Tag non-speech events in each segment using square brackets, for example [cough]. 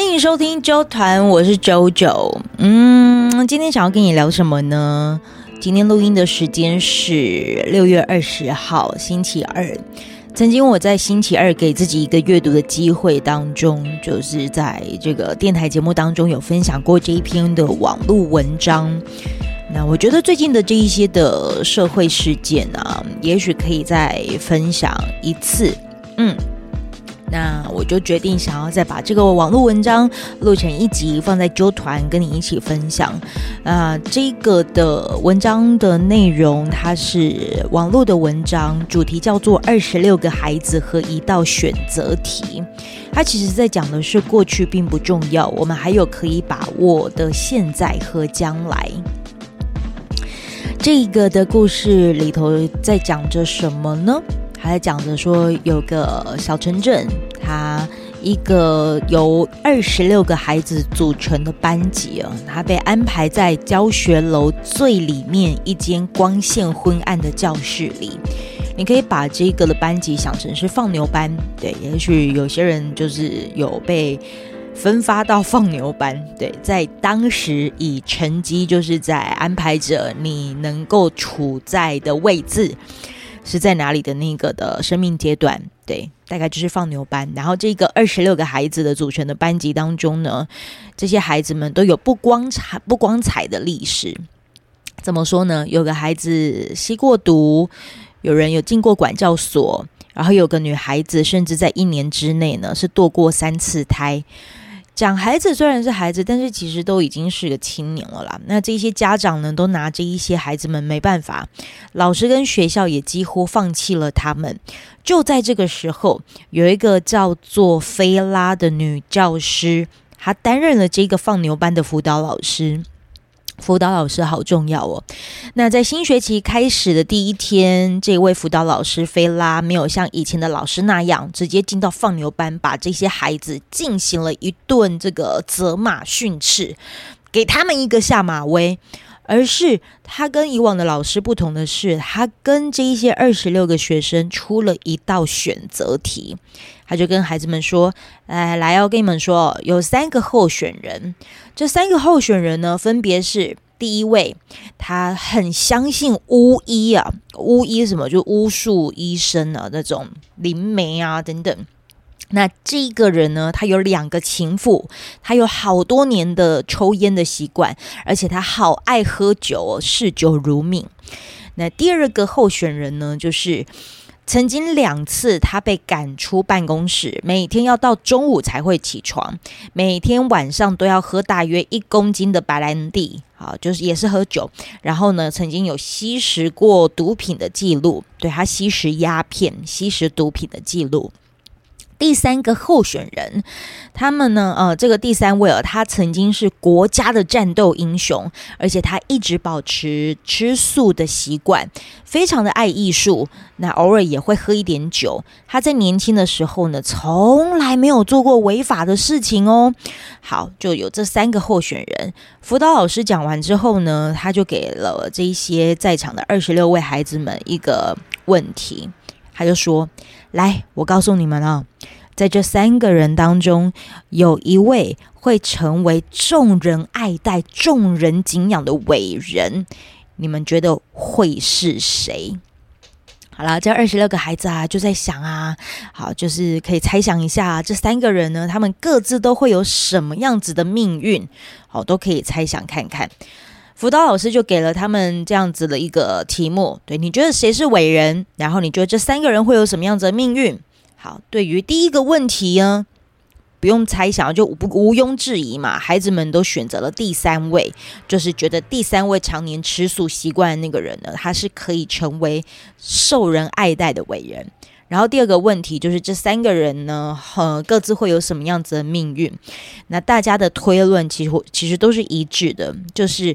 欢迎收听周团，我是周周。嗯，今天想要跟你聊什么呢？今天录音的时间是六月二十号，星期二。曾经我在星期二给自己一个阅读的机会当中，就是在这个电台节目当中有分享过这一篇的网络文章。那我觉得最近的这一些的社会事件啊，也许可以再分享一次。嗯。那我就决定想要再把这个网络文章录成一集，放在纠团跟你一起分享。啊、这个的文章的内容它是网络的文章，主题叫做《二十六个孩子和一道选择题》。它其实在讲的是过去并不重要，我们还有可以把握的现在和将来。这个的故事里头在讲着什么呢？还在讲着说，有个小城镇，他一个由二十六个孩子组成的班级啊，他被安排在教学楼最里面一间光线昏暗的教室里。你可以把这个的班级想成是放牛班，对，也许有些人就是有被分发到放牛班，对，在当时以成绩就是在安排着你能够处在的位置。是在哪里的那个的生命阶段？对，大概就是放牛班。然后这个二十六个孩子的组成的班级当中呢，这些孩子们都有不光彩不光彩的历史。怎么说呢？有个孩子吸过毒，有人有进过管教所，然后有个女孩子甚至在一年之内呢是堕过三次胎。讲孩子虽然是孩子，但是其实都已经是个青年了啦。那这些家长呢，都拿着一些孩子们没办法，老师跟学校也几乎放弃了他们。就在这个时候，有一个叫做菲拉的女教师，她担任了这个放牛班的辅导老师。辅导老师好重要哦。那在新学期开始的第一天，这位辅导老师菲拉没有像以前的老师那样直接进到放牛班，把这些孩子进行了一顿这个责骂训斥，给他们一个下马威。而是他跟以往的老师不同的是，他跟这一些二十六个学生出了一道选择题。他就跟孩子们说：“来来，哦跟你们说，有三个候选人。这三个候选人呢，分别是第一位，他很相信巫医啊，巫医什么就巫术医生啊，那种灵媒啊等等。”那这个人呢，他有两个情妇，他有好多年的抽烟的习惯，而且他好爱喝酒，嗜酒如命。那第二个候选人呢，就是曾经两次他被赶出办公室，每天要到中午才会起床，每天晚上都要喝大约一公斤的白兰地，好，就是也是喝酒。然后呢，曾经有吸食过毒品的记录，对，他吸食鸦片、吸食毒品的记录。第三个候选人，他们呢？呃，这个第三位啊，他曾经是国家的战斗英雄，而且他一直保持吃素的习惯，非常的爱艺术。那偶尔也会喝一点酒。他在年轻的时候呢，从来没有做过违法的事情哦。好，就有这三个候选人。辅导老师讲完之后呢，他就给了这些在场的二十六位孩子们一个问题。他就说：“来，我告诉你们啊，在这三个人当中，有一位会成为众人爱戴、众人敬仰的伟人，你们觉得会是谁？”好了，这二十六个孩子啊，就在想啊，好，就是可以猜想一下，这三个人呢，他们各自都会有什么样子的命运？好，都可以猜想看看。辅导老师就给了他们这样子的一个题目，对，你觉得谁是伟人？然后你觉得这三个人会有什么样子的命运？好，对于第一个问题呢，不用猜想，就不毋庸置疑嘛，孩子们都选择了第三位，就是觉得第三位常年吃素习惯的那个人呢，他是可以成为受人爱戴的伟人。然后第二个问题就是这三个人呢，呃，各自会有什么样子的命运？那大家的推论其实其实都是一致的，就是。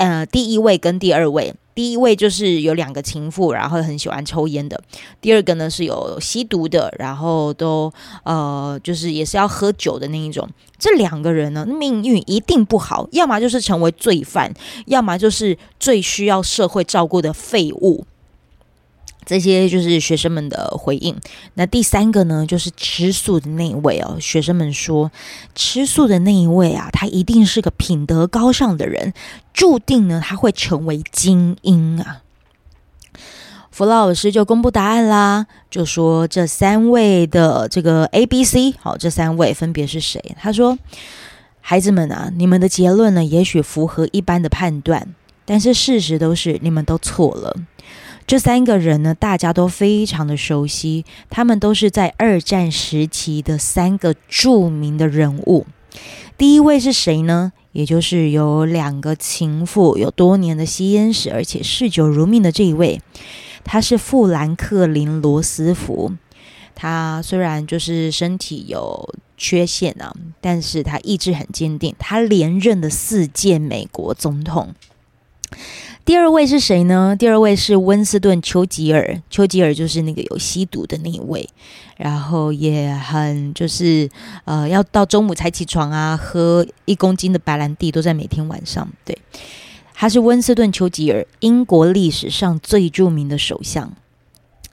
呃，第一位跟第二位，第一位就是有两个情妇，然后很喜欢抽烟的；第二个呢是有吸毒的，然后都呃，就是也是要喝酒的那一种。这两个人呢，命运一定不好，要么就是成为罪犯，要么就是最需要社会照顾的废物。这些就是学生们的回应。那第三个呢，就是吃素的那一位哦。学生们说，吃素的那一位啊，他一定是个品德高尚的人，注定呢他会成为精英啊。弗老师就公布答案啦，就说这三位的这个 A、B、C，好，这三位分别是谁？他说：“孩子们啊，你们的结论呢，也许符合一般的判断，但是事实都是你们都错了。”这三个人呢，大家都非常的熟悉，他们都是在二战时期的三个著名的人物。第一位是谁呢？也就是有两个情妇，有多年的吸烟史，而且嗜酒如命的这一位，他是富兰克林·罗斯福。他虽然就是身体有缺陷啊，但是他意志很坚定，他连任了四届美国总统。第二位是谁呢？第二位是温斯顿·丘吉尔。丘吉尔就是那个有吸毒的那一位，然后也很就是呃，要到中午才起床啊，喝一公斤的白兰地，都在每天晚上。对，他是温斯顿·丘吉尔，英国历史上最著名的首相。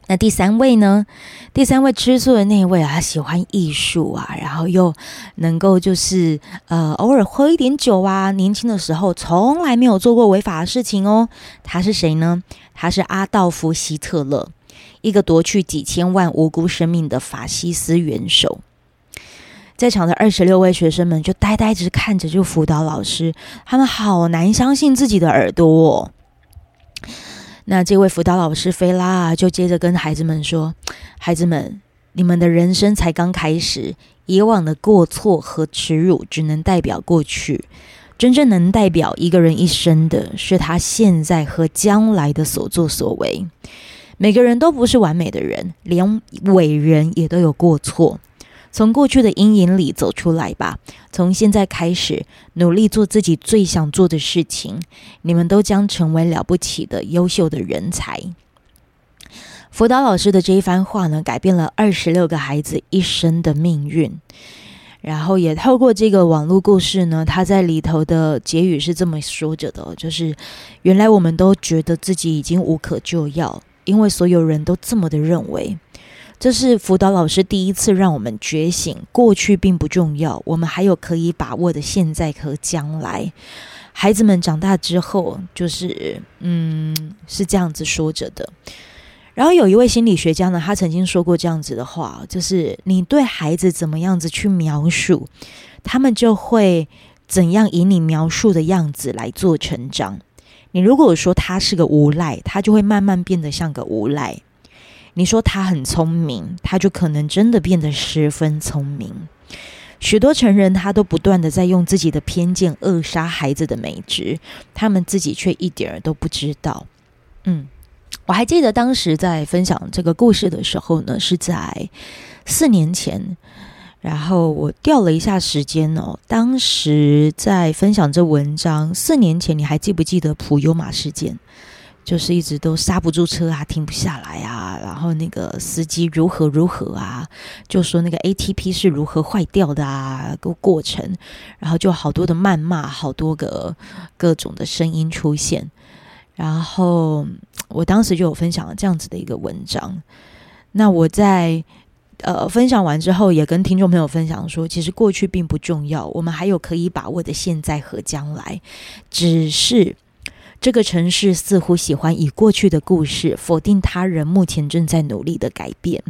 那第三位呢？第三位吃素的那位啊，喜欢艺术啊，然后又能够就是呃偶尔喝一点酒啊。年轻的时候从来没有做过违法的事情哦。他是谁呢？他是阿道夫·希特勒，一个夺去几千万无辜生命的法西斯元首。在场的二十六位学生们就呆呆直看着，就辅导老师，他们好难相信自己的耳朵哦。那这位辅导老师菲拉，就接着跟孩子们说：“ [tsk] 孩子们，你们的人生才刚开始，以往的过错和耻辱只能代表过去，真正能代表一个人一生的是他现在和将来的所作所为。每个人都不是完美的人，连伟人也都有过错。”从过去的阴影里走出来吧！从现在开始，努力做自己最想做的事情。你们都将成为了不起的、优秀的人才。辅导老师的这一番话呢，改变了二十六个孩子一生的命运。然后也透过这个网络故事呢，他在里头的结语是这么说着的：就是原来我们都觉得自己已经无可救药，因为所有人都这么的认为。这是辅导老师第一次让我们觉醒，过去并不重要，我们还有可以把握的现在和将来。孩子们长大之后，就是嗯，是这样子说着的。然后有一位心理学家呢，他曾经说过这样子的话，就是你对孩子怎么样子去描述，他们就会怎样以你描述的样子来做成长。你如果说他是个无赖，他就会慢慢变得像个无赖。你说他很聪明，他就可能真的变得十分聪明。许多成人他都不断的在用自己的偏见扼杀孩子的美质，他们自己却一点儿都不知道。嗯，我还记得当时在分享这个故事的时候呢，是在四年前。然后我调了一下时间哦，当时在分享这文章，四年前，你还记不记得普悠玛事件？就是一直都刹不住车啊，停不下来啊，然后那个司机如何如何啊，就说那个 ATP 是如何坏掉的啊，个过程，然后就好多的谩骂，好多个各种的声音出现，然后我当时就有分享了这样子的一个文章。那我在呃分享完之后，也跟听众朋友分享说，其实过去并不重要，我们还有可以把握的现在和将来，只是。这个城市似乎喜欢以过去的故事否定他人目前正在努力的改变。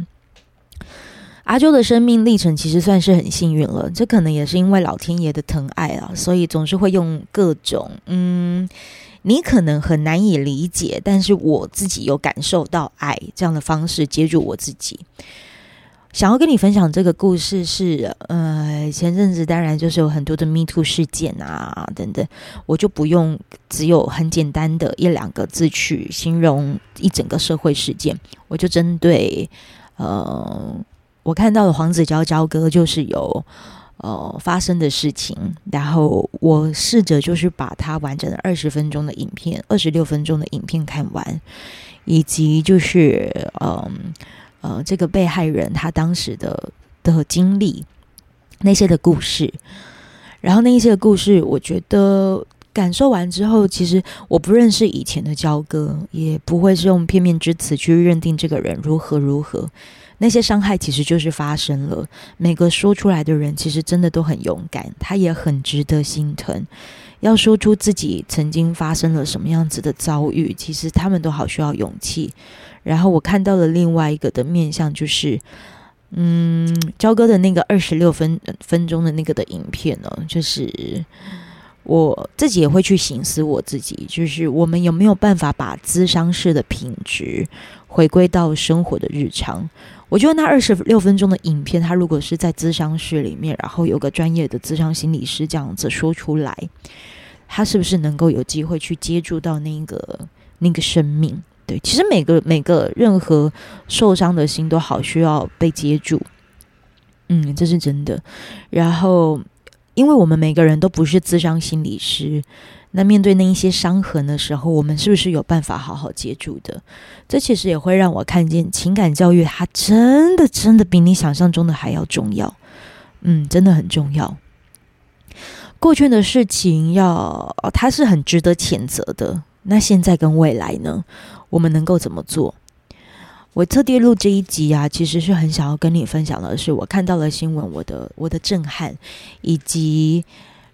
阿啾的生命历程其实算是很幸运了，这可能也是因为老天爷的疼爱啊，所以总是会用各种嗯，你可能很难以理解，但是我自己有感受到爱这样的方式接住我自己。想要跟你分享这个故事是，呃，前阵子当然就是有很多的 Me Too 事件啊等等，我就不用只有很简单的一两个字去形容一整个社会事件，我就针对，呃，我看到的黄子佼佼哥就是有呃发生的事情，然后我试着就是把他完整的二十分钟的影片，二十六分钟的影片看完，以及就是嗯。呃，这个被害人他当时的的经历，那些的故事，然后那一些的故事，我觉得感受完之后，其实我不认识以前的焦哥，也不会是用片面之词去认定这个人如何如何。那些伤害其实就是发生了。每个说出来的人，其实真的都很勇敢，他也很值得心疼。要说出自己曾经发生了什么样子的遭遇，其实他们都好需要勇气。然后我看到了另外一个的面向，就是，嗯，焦哥的那个二十六分分钟的那个的影片呢，就是我自己也会去省思我自己，就是我们有没有办法把咨商室的品质回归到生活的日常。我觉得那二十六分钟的影片，他如果是在咨商室里面，然后有个专业的咨商心理师这样子说出来，他是不是能够有机会去接触到那个那个生命？对，其实每个每个任何受伤的心都好需要被接住，嗯，这是真的。然后，因为我们每个人都不是咨商心理师。那面对那一些伤痕的时候，我们是不是有办法好好接住的？这其实也会让我看见情感教育，它真的真的比你想象中的还要重要。嗯，真的很重要。过去的事情要，它是很值得谴责的。那现在跟未来呢？我们能够怎么做？我特地录这一集啊，其实是很想要跟你分享的是，我看到了新闻，我的我的震撼，以及。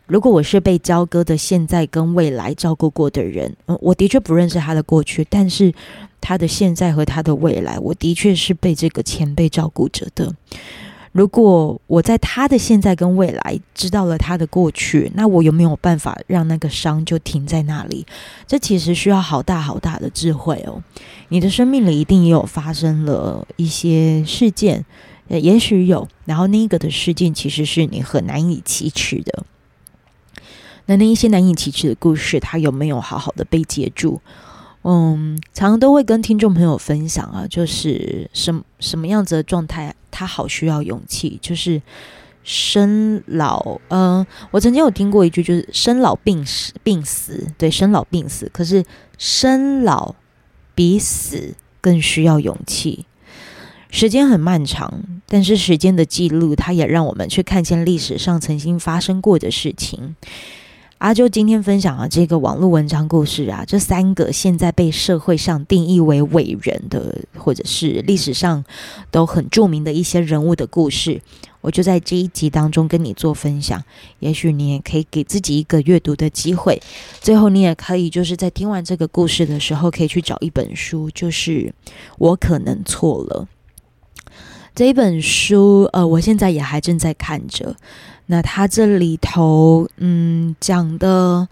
如果我是被交割的现在跟未来照顾过的人，我的确不认识他的过去，但是他的现在和他的未来，我的确是被这个前辈照顾着的。如果我在他的现在跟未来知道了他的过去，那我有没有办法让那个伤就停在那里？这其实需要好大好大的智慧哦。你的生命里一定也有发生了一些事件，也许有，然后那个的事件其实是你很难以启齿的。那那一些难以启齿的故事，他有没有好好的被接住？嗯，常常都会跟听众朋友分享啊，就是什什么样子的状态，他好需要勇气。就是生老，嗯，我曾经有听过一句，就是生老病死，病死，对，生老病死。可是生老比死更需要勇气。时间很漫长，但是时间的记录，它也让我们去看见历史上曾经发生过的事情。阿啾今天分享的这个网络文章故事啊，这三个现在被社会上定义为伟人的，或者是历史上都很著名的一些人物的故事，我就在这一集当中跟你做分享。也许你也可以给自己一个阅读的机会。最后，你也可以就是在听完这个故事的时候，可以去找一本书，就是《我可能错了》这本书。呃，我现在也还正在看着。那他这里头，嗯，讲的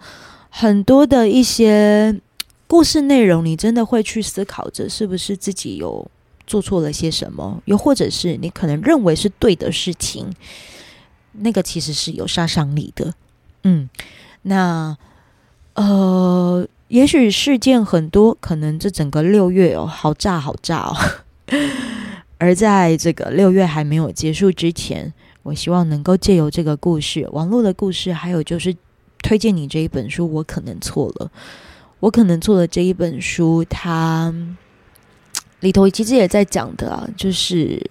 很多的一些故事内容，你真的会去思考着，是不是自己有做错了些什么？又或者是你可能认为是对的事情，那个其实是有杀伤力的。嗯，那呃，也许事件很多，可能这整个六月哦，好炸好炸哦。[laughs] 而在这个六月还没有结束之前。我希望能够借由这个故事，网络的故事，还有就是推荐你这一本书。我可能错了，我可能错了。这一本书，它里头其实也在讲的啊，就是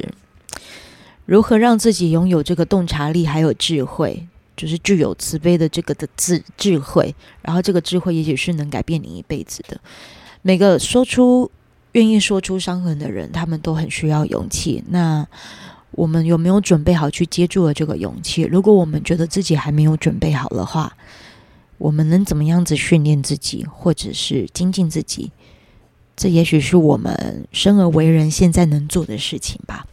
如何让自己拥有这个洞察力，还有智慧，就是具有慈悲的这个的智智慧。然后这个智慧，也许是能改变你一辈子的。每个说出愿意说出伤痕的人，他们都很需要勇气。那。我们有没有准备好去接住了这个勇气？如果我们觉得自己还没有准备好的话，我们能怎么样子训练自己，或者是精进自己？这也许是我们生而为人现在能做的事情吧。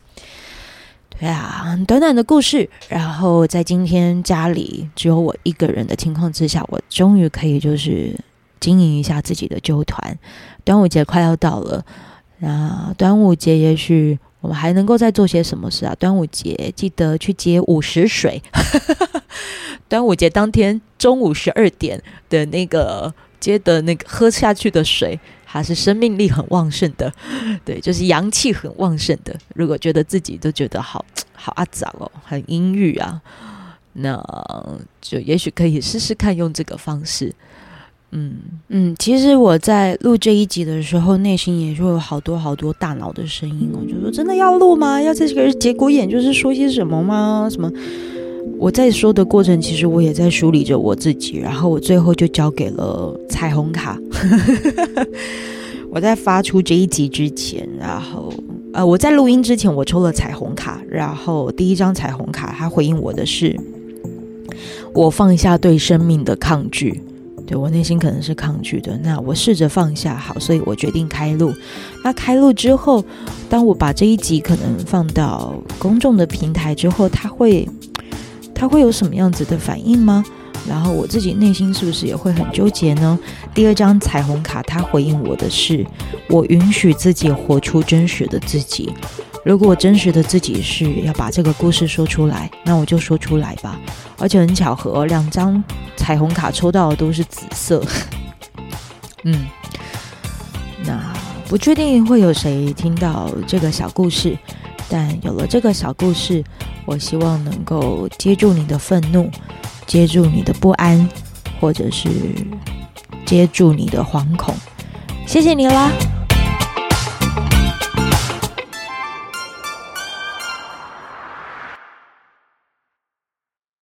对啊，短短的故事，然后在今天家里只有我一个人的情况之下，我终于可以就是经营一下自己的啾团。端午节快要到了，那端午节也许。我们还能够再做些什么事啊？端午节记得去接午时水。[laughs] 端午节当天中午十二点的那个接的那个喝下去的水，还是生命力很旺盛的，对，就是阳气很旺盛的。如果觉得自己都觉得好 [tsk] 好阿杂哦，很阴郁啊，那就也许可以试试看用这个方式。嗯嗯，其实我在录这一集的时候，内心也就有好多好多大脑的声音哦，就说真的要录吗？要在这个节骨眼就是说些什么吗？什么？我在说的过程，其实我也在梳理着我自己，然后我最后就交给了彩虹卡。[laughs] 我在发出这一集之前，然后呃，我在录音之前，我抽了彩虹卡，然后第一张彩虹卡，它回应我的是，我放下对生命的抗拒。对，我内心可能是抗拒的，那我试着放下，好，所以我决定开录。那开录之后，当我把这一集可能放到公众的平台之后，他会，他会有什么样子的反应吗？然后我自己内心是不是也会很纠结呢？第二张彩虹卡，他回应我的是，我允许自己活出真实的自己。如果真实的自己是要把这个故事说出来，那我就说出来吧。而且很巧合，两张彩虹卡抽到的都是紫色。[laughs] 嗯，那不确定会有谁听到这个小故事，但有了这个小故事，我希望能够接住你的愤怒，接住你的不安，或者是接住你的惶恐。谢谢你啦。